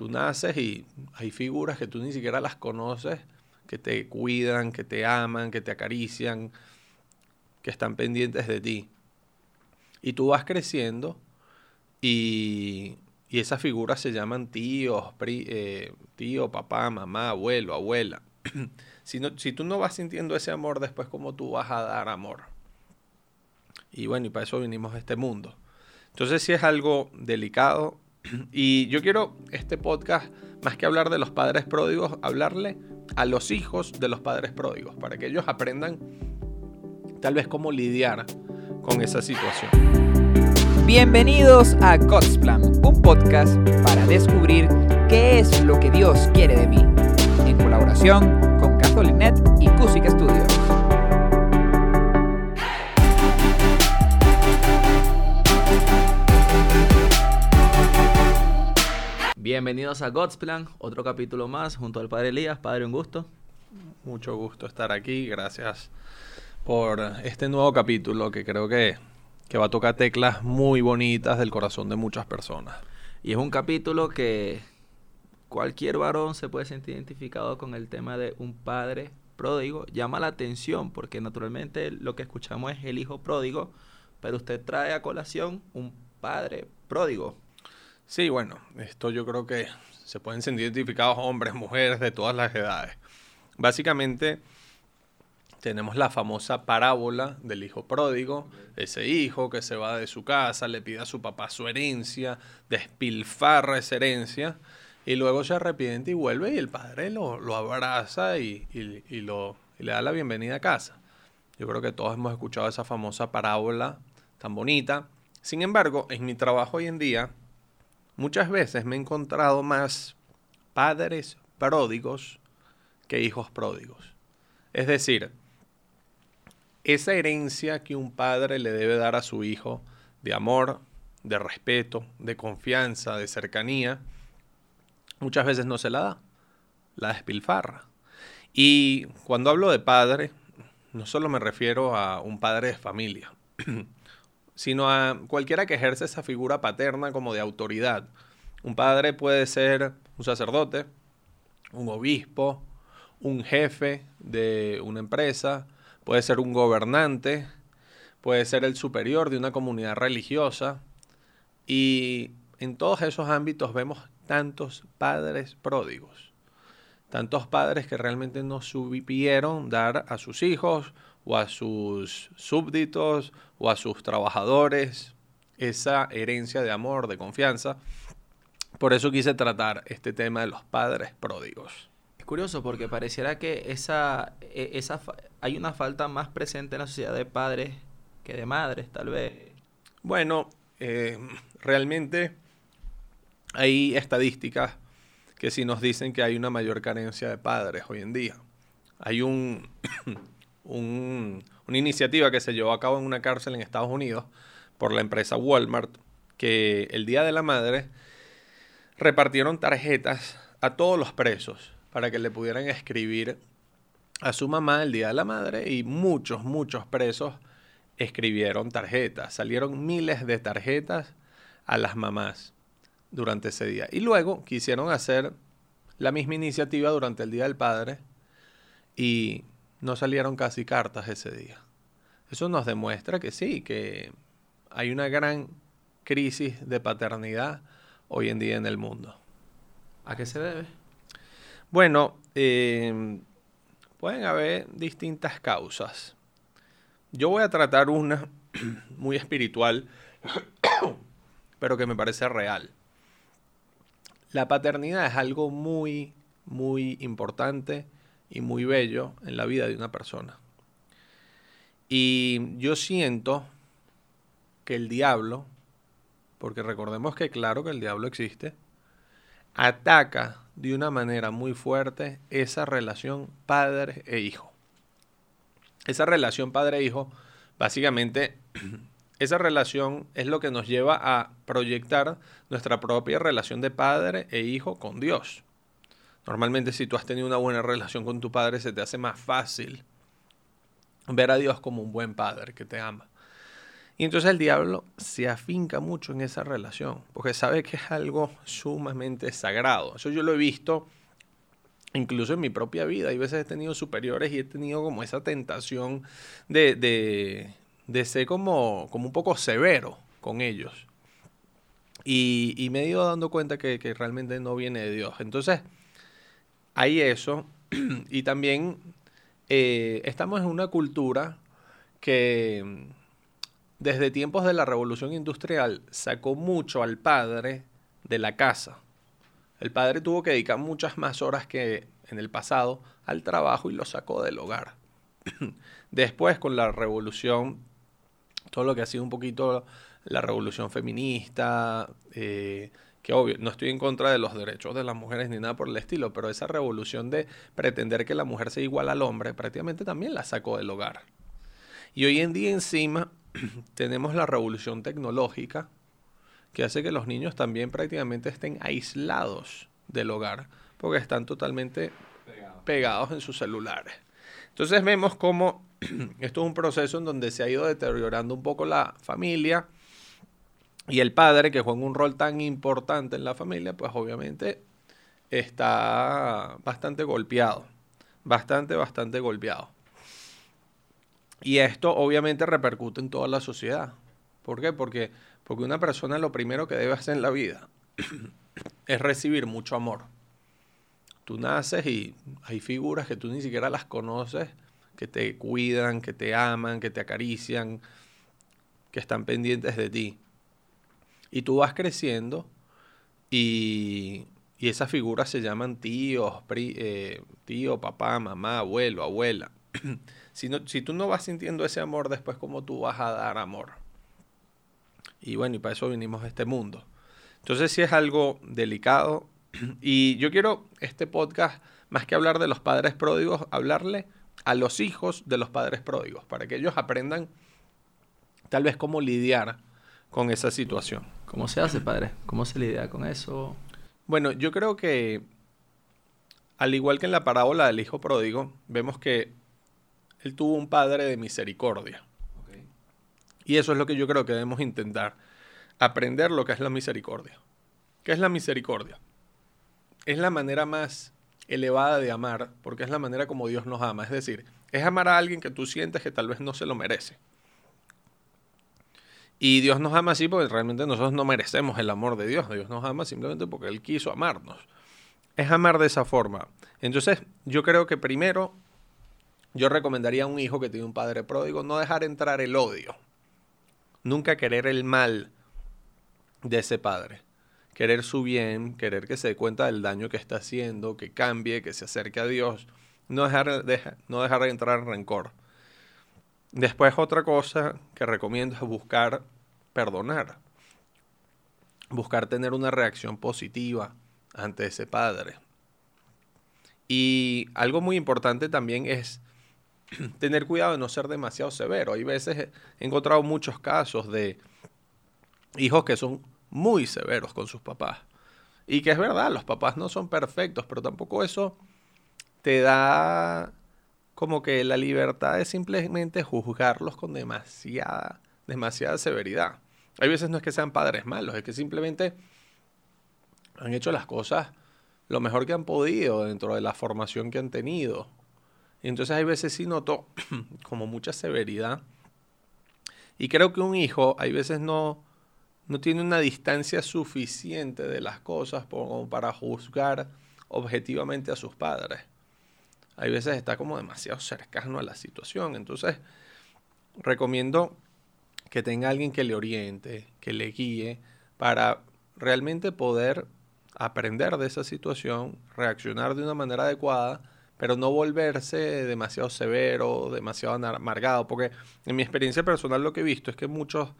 tú naces y hay figuras que tú ni siquiera las conoces, que te cuidan, que te aman, que te acarician, que están pendientes de ti. Y tú vas creciendo y, esas figuras se llaman tíos, eh, tío, papá, mamá, abuelo, abuela. si, si tú no vas sintiendo ese amor, después cómo tú vas a dar amor. Y bueno, y para eso vinimos a este mundo. Entonces sí es algo delicado. Y yo quiero este podcast, más que hablar de los padres pródigos, hablarle a los hijos de los padres pródigos, para que ellos aprendan tal vez cómo lidiar con esa situación. Bienvenidos a God's Plan, un podcast para descubrir qué es lo que Dios quiere de mí, en colaboración con Catholic y Cusic Studios. Bienvenidos a God's Plan, otro capítulo más junto al Padre Elías. Padre, un gusto. Mucho gusto estar aquí, gracias por este nuevo capítulo que creo que, va a tocar teclas muy bonitas del corazón de muchas personas. Y es un capítulo que cualquier varón se puede sentir identificado con el tema de un padre pródigo. Llama la atención porque naturalmente lo que escuchamos es el hijo pródigo, pero usted trae a colación un padre pródigo. Sí, bueno, esto yo creo que se pueden sentir identificados hombres, mujeres de todas las edades. Básicamente tenemos la famosa parábola del hijo pródigo, ese hijo que se va de su casa, le pide a su papá su herencia, despilfarra esa herencia y luego se arrepiente y vuelve y el padre lo, abraza y, lo, y le da la bienvenida a casa. Yo creo que todos hemos escuchado esa famosa parábola tan bonita. Sin embargo, en mi trabajo hoy en día, muchas veces me he encontrado más padres pródigos que hijos pródigos. Es decir, esa herencia que un padre le debe dar a su hijo de amor, de respeto, de confianza, de cercanía, muchas veces no se la da, la despilfarra. Y cuando hablo de padre, no solo me refiero a un padre de familia, sino a cualquiera que ejerce esa figura paterna como de autoridad. Un padre puede ser un sacerdote, un obispo, un jefe de una empresa, puede ser un gobernante, puede ser el superior de una comunidad religiosa. Y en todos esos ámbitos vemos tantos padres pródigos, tantos padres que realmente no supieron dar a sus hijos o a sus súbditos o a sus trabajadores esa herencia de amor, de confianza. Por eso quise tratar este tema de los padres pródigos curioso porque pareciera que esa, e, esa hay una falta más presente en la sociedad de padres que de madres, tal vez. Bueno, eh, realmente hay estadísticas que sí nos dicen que hay una mayor carencia de padres hoy en día. Hay un, un, una iniciativa que se llevó a cabo en una cárcel en Estados Unidos por la empresa Walmart, que el Día de la Madre repartieron tarjetas a todos los presos para que le pudieran escribir a su mamá el Día de la Madre y muchos, muchos presos escribieron tarjetas. Salieron miles de tarjetas a las mamás durante ese día. Y luego quisieron hacer la misma iniciativa durante el Día del Padre y no salieron casi cartas ese día. Eso nos demuestra que sí, que hay una gran crisis de paternidad hoy en día en el mundo. ¿A qué se debe? Bueno, em, pueden haber distintas causas. Yo voy a tratar una muy espiritual, pero que me parece real. La paternidad es algo muy, muy importante y muy bello en la vida de una persona. Y yo siento que el diablo, porque recordemos que claro que el diablo existe, ataca de una manera muy fuerte esa relación padre e hijo. Esa relación padre e hijo, básicamente, esa relación es lo que nos lleva a proyectar nuestra propia relación de padre e hijo con Dios. Normalmente si tú has tenido una buena relación con tu padre, se te hace más fácil ver a Dios como un buen padre que te ama. Y entonces el diablo se afinca mucho en esa relación, porque sabe que es algo sumamente sagrado. Eso yo lo he visto incluso en mi propia vida. Hay veces he tenido superiores y he tenido como esa tentación de, de, de ser como, como un poco severo con ellos. Y, me he ido dando cuenta que, que realmente no viene de Dios. Entonces, hay eso. y también eh, estamos en una cultura que mm, desde tiempos de la revolución industrial sacó mucho al padre de la casa. El padre tuvo que dedicar muchas más horas que en el pasado al trabajo y lo sacó del hogar. Después con la revolución, todo lo que ha sido un poquito la revolución feminista, eh, que obvio, no estoy en contra de los derechos de las mujeres ni nada por el estilo, pero esa revolución de pretender que la mujer sea igual al hombre prácticamente también la sacó del hogar. Y hoy en día encima tenemos la revolución tecnológica que hace que los niños también prácticamente estén aislados del hogar porque están totalmente pegados en sus celulares. Entonces vemos cómo esto es un proceso en donde se ha ido deteriorando un poco la familia y el padre, que juega un rol tan importante en la familia, pues obviamente está bastante golpeado, bastante, bastante golpeado. Y esto obviamente repercute en toda la sociedad. ¿Por qué? Porque, porque una persona lo primero que debe hacer en la vida es recibir mucho amor. Tú naces y hay figuras que tú ni siquiera las conoces, que te cuidan, que te aman, que te acarician, que están pendientes de ti. Y tú vas creciendo y, y esas figuras se llaman tíos, eh, tío, papá, mamá, abuelo, abuela. si, no, si tú no vas sintiendo ese amor, después cómo tú vas a dar amor. Y bueno, y para eso vinimos a este mundo. Entonces sí es algo delicado. Y yo quiero este podcast, más que hablar de los padres pródigos, hablarle a los hijos de los padres pródigos, para que ellos aprendan tal vez cómo lidiar con esa situación. ¿Cómo se hace, padre? ¿Cómo se lidia con eso? Bueno, yo creo que, al igual que en la parábola del hijo pródigo, vemos que él tuvo un padre de misericordia. Y eso es lo que yo creo que debemos intentar, aprender lo que es la misericordia. ¿Qué es la misericordia? Es la manera más elevada de amar, porque es la manera como Dios nos ama. Es decir, es amar a alguien que tú sientes que tal vez no se lo merece. Y Dios nos ama así porque realmente nosotros no merecemos el amor de Dios. Dios nos ama simplemente porque Él quiso amarnos. Es amar de esa forma. Entonces, yo creo que primero, yo recomendaría a un hijo que tiene un padre pródigo no dejar entrar el odio. Nunca querer el mal de ese padre. Querer su bien, querer que se dé cuenta del daño que está haciendo, que cambie, que se acerque a Dios. No dejar, no dejar entrar rencor. Después otra cosa que recomiendo es buscar perdonar. Buscar tener una reacción positiva ante ese padre. Y algo muy importante también es tener cuidado de no ser demasiado severo. Hay veces he encontrado muchos casos de hijos que son muy severos con sus papás. Y que es verdad, los papás no son perfectos, pero tampoco eso te da como que la libertad es simplemente juzgarlos con demasiada, demasiada severidad. Hay veces no es que sean padres malos, es que simplemente han hecho las cosas lo mejor que han podido dentro de la formación que han tenido. Y entonces hay veces sí noto como mucha severidad. Y creo que un hijo hay veces no, no tiene una distancia suficiente de las cosas para juzgar objetivamente a sus padres hay veces está como demasiado cercano a la situación. Entonces, recomiendo que tenga alguien que le oriente, que le guíe, para realmente poder aprender de esa situación, reaccionar de una manera adecuada, pero no volverse demasiado severo, demasiado amargado, porque en mi experiencia personal lo que he visto es que muchos,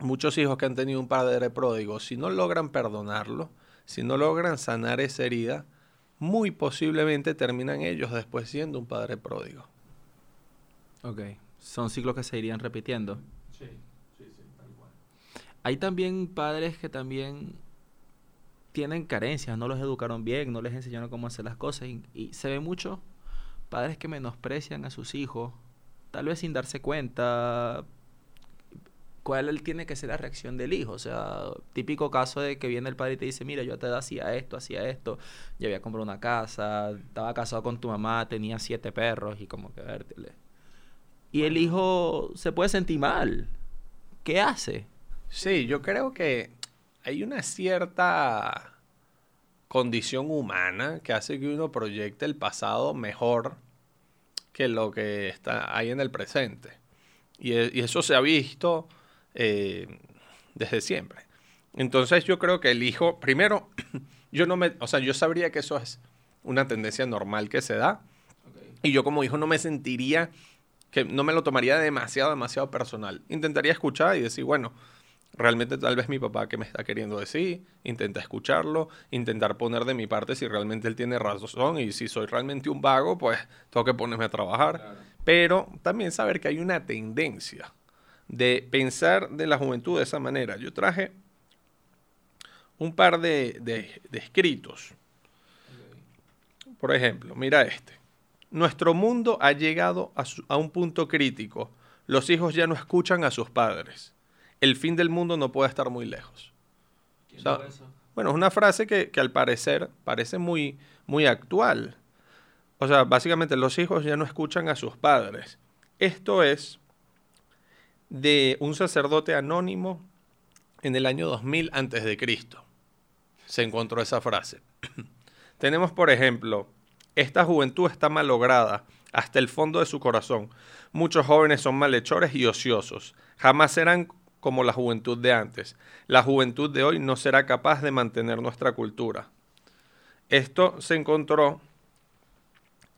muchos hijos que han tenido un padre pródigo, si no logran perdonarlo, si no logran sanar esa herida, muy posiblemente terminan ellos después siendo un padre pródigo. Ok, son ciclos que se irían repitiendo. Sí, sí, sí, tal cual. Hay también padres que también tienen carencias, no los educaron bien, no les enseñaron cómo hacer las cosas y, se ve mucho padres que menosprecian a sus hijos, tal vez sin darse cuenta, ¿cuál tiene que ser la reacción del hijo? O sea, típico caso de que viene el padre y te dice, mira, yo te hacía esto, hacía esto, yo había comprado una casa, estaba casado con tu mamá, tenía siete perros y como que vértele. Y el hijo se puede sentir mal. ¿Qué hace? Sí, yo creo que hay una cierta condición humana que hace que uno proyecte el pasado mejor que lo que está ahí en el presente. Y, e, eso se ha visto eh, desde siempre. Entonces yo creo que el hijo, primero, yo no me, o sea, yo sabría que eso es una tendencia normal que se da. Y yo como hijo no me sentiría, que no me lo tomaría demasiado, demasiado personal. Intentaría escuchar y decir, bueno, realmente tal vez mi papá que me está queriendo decir, intenta escucharlo, intentar poner de mi parte si realmente él tiene razón y si soy realmente un vago, pues tengo que ponerme a trabajar. Pero también saber que hay una tendencia de pensar de la juventud de esa manera. Yo traje un par de, escritos. Por ejemplo, mira este. Nuestro mundo ha llegado a, a un punto crítico. Los hijos ya no escuchan a sus padres el fin del mundo no puede estar muy lejos. bueno, es una frase que, al parecer parece muy, muy actual. O sea, básicamente los hijos ya no escuchan a sus padres. Esto es de un sacerdote anónimo en el año 2000 antes de Cristo. Se encontró esa frase. Tenemos, por ejemplo, esta juventud está malograda hasta el fondo de su corazón. Muchos jóvenes son malhechores y ociosos. Jamás serán como la juventud de antes. La juventud de hoy no será capaz de mantener nuestra cultura. Esto se encontró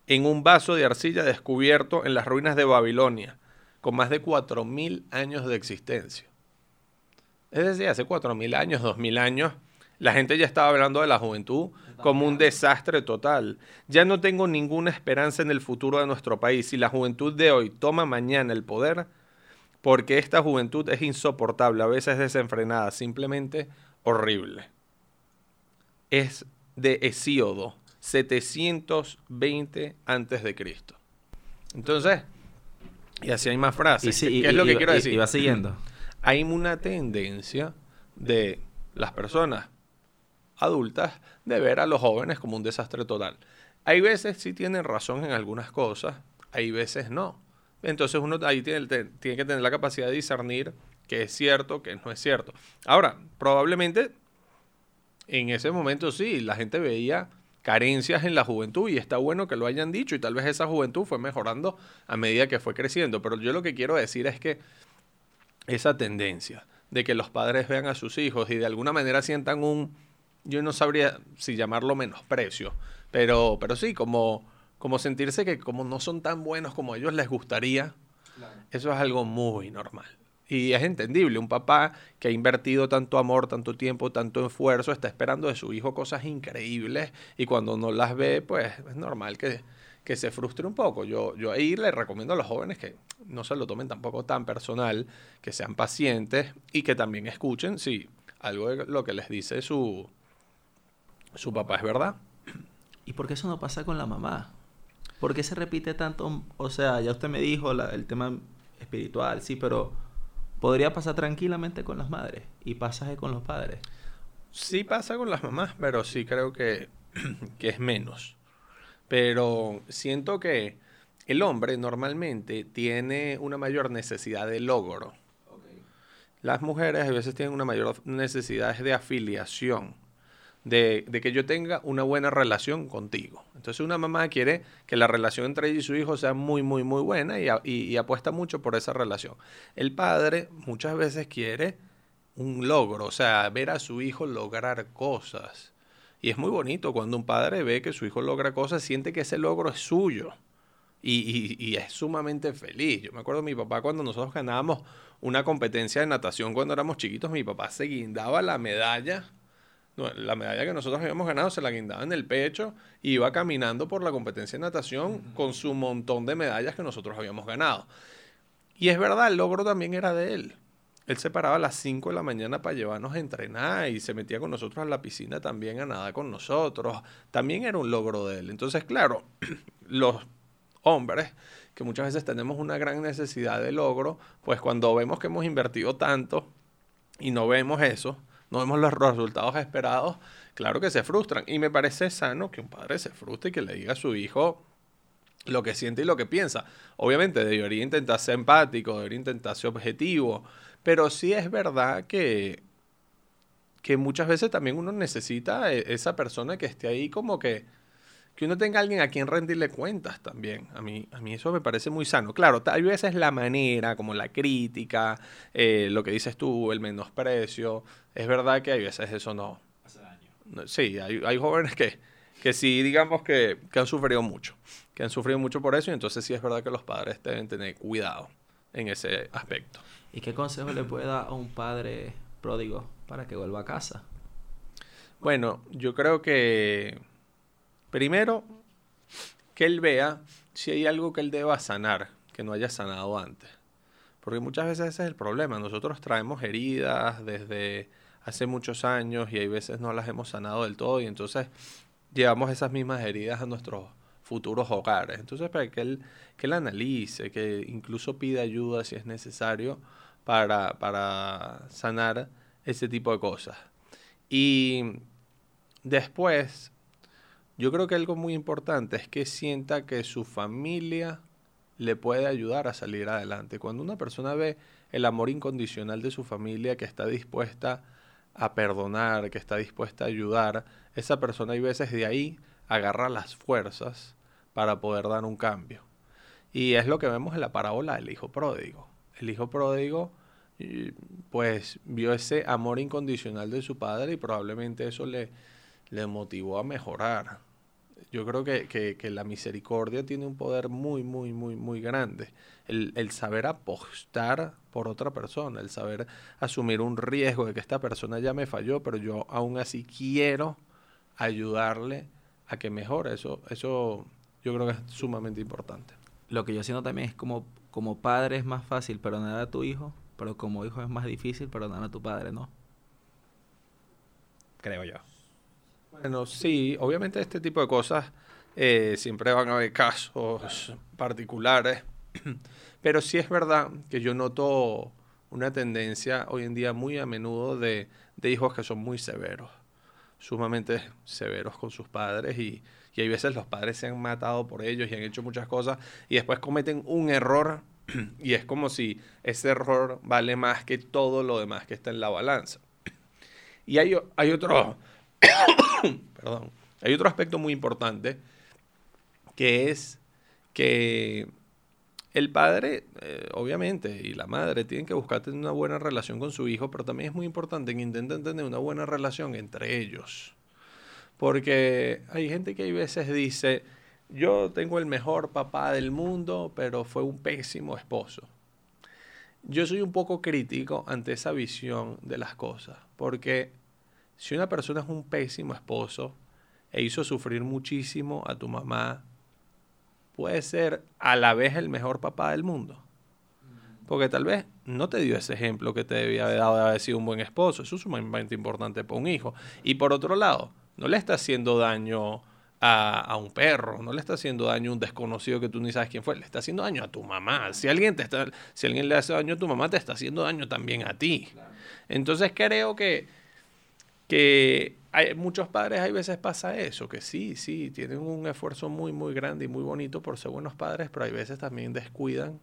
en un vaso de arcilla descubierto en las ruinas de Babilonia, con más de 4.000 años de existencia. Es decir, hace 4.000 años, 2.000 años, la gente ya estaba hablando de la juventud como un desastre total. Ya no tengo ninguna esperanza en el futuro de nuestro país. Si la juventud de hoy toma mañana el poder, porque esta juventud es insoportable, a veces desenfrenada, simplemente horrible. Es de Hesíodo, 720 antes de Cristo. Entonces, y así hay más frases. ¿Qué es lo que quiero decir? Y va siguiendo. Hay una tendencia de las personas adultas de ver a los jóvenes como un desastre total. Hay veces sí tienen razón en algunas cosas, hay veces no. Entonces uno ahí tiene, tiene que tener la capacidad de discernir qué es cierto, qué no es cierto. Ahora, probablemente en ese momento sí, la gente veía carencias en la juventud y está bueno que lo hayan dicho y tal vez esa juventud fue mejorando a medida que fue creciendo. Pero yo lo que quiero decir es que esa tendencia de que los padres vean a sus hijos y de alguna manera sientan un, yo no sabría si llamarlo menosprecio, pero, pero sí, como como sentirse que como no son tan buenos como a ellos les gustaría, eso es algo muy normal. Y es entendible, un papá que ha invertido tanto amor, tanto tiempo, tanto esfuerzo, está esperando de su hijo cosas increíbles y cuando no las ve, pues es normal que, que se frustre un poco. Yo, yo ahí le recomiendo a los jóvenes que no se lo tomen tampoco tan personal, que sean pacientes y que también escuchen si algo de lo que les dice su, su papá es verdad. ¿Y por qué eso no pasa con la mamá? ¿Por qué se repite tanto? O sea, ya usted me dijo el tema espiritual, sí, pero podría pasar tranquilamente con las madres y pasa con los padres. Sí pasa con las mamás, pero sí creo que, que es menos. Pero siento que el hombre normalmente tiene una mayor necesidad de logro. Las mujeres a veces tienen una mayor necesidad de afiliación de, que yo tenga una buena relación contigo. Entonces una mamá quiere que la relación entre ella y su hijo sea muy, muy, muy buena y, apuesta mucho por esa relación. El padre muchas veces quiere un logro, o sea, ver a su hijo lograr cosas. Y es muy bonito cuando un padre ve que su hijo logra cosas, siente que ese logro es suyo. Y, y, es sumamente feliz. Yo me acuerdo de mi papá cuando nosotros ganábamos una competencia de natación cuando éramos chiquitos, mi papá se guindaba la medalla la medalla que nosotros habíamos ganado se la guindaba en el pecho y iba caminando por la competencia de natación con su montón de medallas que nosotros habíamos ganado. Y es verdad, el logro también era de él. Él se paraba a las 5 de la mañana para llevarnos a entrenar y se metía con nosotros a la piscina también a nada con nosotros. También era un logro de él. Entonces, claro, los hombres, que muchas veces tenemos una gran necesidad de logro, pues cuando vemos que hemos invertido tanto y no vemos eso, no vemos los resultados esperados, claro que se frustran. Y me parece sano que un padre se frustre y que le diga a su hijo lo que siente y lo que piensa. Obviamente debería intentar ser empático, debería intentar ser objetivo, pero sí es verdad que, que muchas veces también uno necesita e, esa persona que esté ahí como que que uno tenga alguien a quien rendirle cuentas también. A mí, a mí eso me parece muy sano. Claro, tal vez es la manera, como la crítica, eh, lo que dices tú, el menosprecio. Es verdad que hay veces eso no. Hace daño. Sí, hay, hay jóvenes que, que sí, digamos que, que, han sufrido mucho. Que han sufrido mucho por eso y entonces sí es verdad que los padres deben tener cuidado en ese aspecto. ¿Y qué consejo le puede dar a un padre pródigo para que vuelva a casa? Bueno, yo creo que Primero, que él vea si hay algo que él deba sanar, que no haya sanado antes. Porque muchas veces ese es el problema. Nosotros traemos heridas desde hace muchos años y hay veces no las hemos sanado del todo y entonces llevamos esas mismas heridas a nuestros futuros hogares. Entonces, para que él, que analice, que incluso pida ayuda si es necesario para, para sanar ese tipo de cosas. Y después, yo creo que algo muy importante es que sienta que su familia le puede ayudar a salir adelante. Cuando una persona ve el amor incondicional de su familia, que está dispuesta a perdonar, que está dispuesta a ayudar, esa persona hay veces de ahí agarra las fuerzas para poder dar un cambio. Y es lo que vemos en la parábola del hijo pródigo. El hijo pródigo pues vio ese amor incondicional de su padre y probablemente eso le, le motivó a mejorar. Yo creo que, la misericordia tiene un poder muy, muy, muy, muy grande. El, el, saber apostar por otra persona, el saber asumir un riesgo de que esta persona ya me falló, pero yo aún así quiero ayudarle a que mejore. Eso, eso yo creo que es sumamente importante. Lo que yo siento también es como, como padre es más fácil perdonar a tu hijo, pero como hijo es más difícil perdonar a tu padre, ¿no? Creo yo. Bueno, sí, obviamente este tipo de cosas eh, siempre van a haber casos particulares, pero sí es verdad que yo noto una tendencia hoy en día muy a menudo de, hijos que son muy severos, sumamente severos con sus padres y, y hay veces los padres se han matado por ellos y han hecho muchas cosas y después cometen un error y es como si ese error vale más que todo lo demás que está en la balanza. Y hay, hay otro Perdón. Hay otro aspecto muy importante que es que el padre, eh, obviamente, y la madre tienen que buscar tener una buena relación con su hijo, pero también es muy importante que intenten tener una buena relación entre ellos. Porque hay gente que a veces dice, yo tengo el mejor papá del mundo, pero fue un pésimo esposo. Yo soy un poco crítico ante esa visión de las cosas, porque si una persona es un pésimo esposo e hizo sufrir muchísimo a tu mamá, puede ser a la vez el mejor papá del mundo. Porque tal vez no te dio ese ejemplo que te debía haber dado de haber sido un buen esposo. Eso es sumamente importante para un hijo. Y por otro lado, no le está haciendo daño a, un perro, no le está haciendo daño a un desconocido que tú ni sabes quién fue, le está haciendo daño a tu mamá. Si alguien, te está, si alguien le hace daño a tu mamá, te está haciendo daño también a ti. Entonces creo que que hay, muchos padres hay veces pasa eso, que sí, sí, tienen un esfuerzo muy, muy grande y muy bonito por ser buenos padres, pero hay veces también descuidan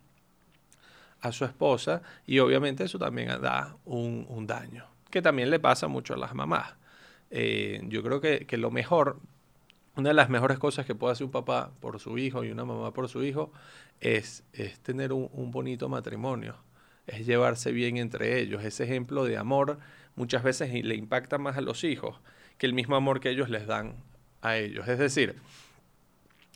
a su esposa y obviamente eso también da un, daño, que también le pasa mucho a las mamás. Eh, yo creo que, lo mejor, una de las mejores cosas que puede hacer un papá por su hijo y una mamá por su hijo es, es tener un, un bonito matrimonio, es llevarse bien entre ellos, ese ejemplo de amor muchas veces le impacta más a los hijos que el mismo amor que ellos les dan a ellos. Es decir,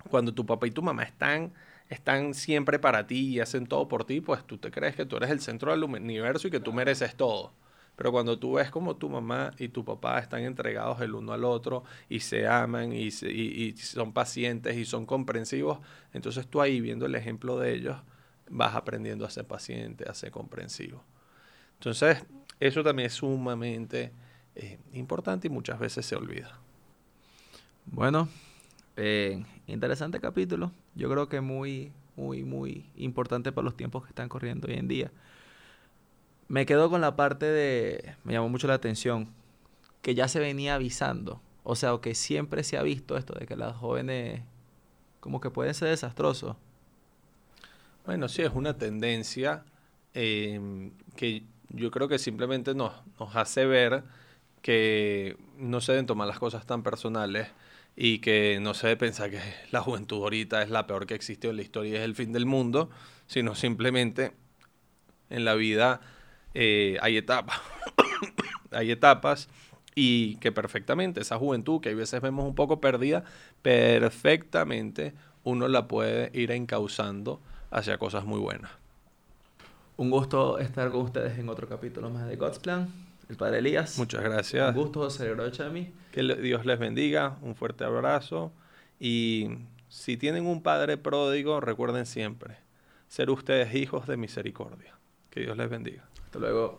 cuando tu papá y tu mamá están, están siempre para ti y hacen todo por ti, pues tú te crees que tú eres el centro del universo y que tú mereces todo. Pero cuando tú ves como tu mamá y tu papá están entregados el uno al otro y se aman y, y son pacientes y son comprensivos, entonces tú ahí viendo el ejemplo de ellos vas aprendiendo a ser paciente, a ser comprensivo. Entonces, eso también es sumamente eh, importante y muchas veces se olvida. Bueno, Eh, interesante capítulo. Yo creo que muy, muy, muy importante para los tiempos que están corriendo hoy en día. Me quedo con la parte de, me llamó mucho la atención, que ya se venía avisando. O sea, o que siempre se ha visto esto de que las jóvenes como que pueden ser desastrosos. Bueno, sí, es una tendencia em, que yo creo que simplemente nos, nos hace ver que no se deben tomar las cosas tan personales y que no se debe pensar que la juventud ahorita es la peor que existió en la historia y es el fin del mundo, sino simplemente en la vida eh, hay etapas, hay etapas y que perfectamente esa juventud que a veces vemos un poco perdida, perfectamente uno la puede ir encauzando hacia cosas muy buenas. Un gusto estar con ustedes en otro capítulo más de God's Plan. El Padre Elías. Muchas gracias. Un gusto, José Chami. Que Dios les bendiga. Un fuerte abrazo. Y si tienen un Padre pródigo, recuerden siempre ser ustedes hijos de misericordia. Que Dios les bendiga. Hasta luego.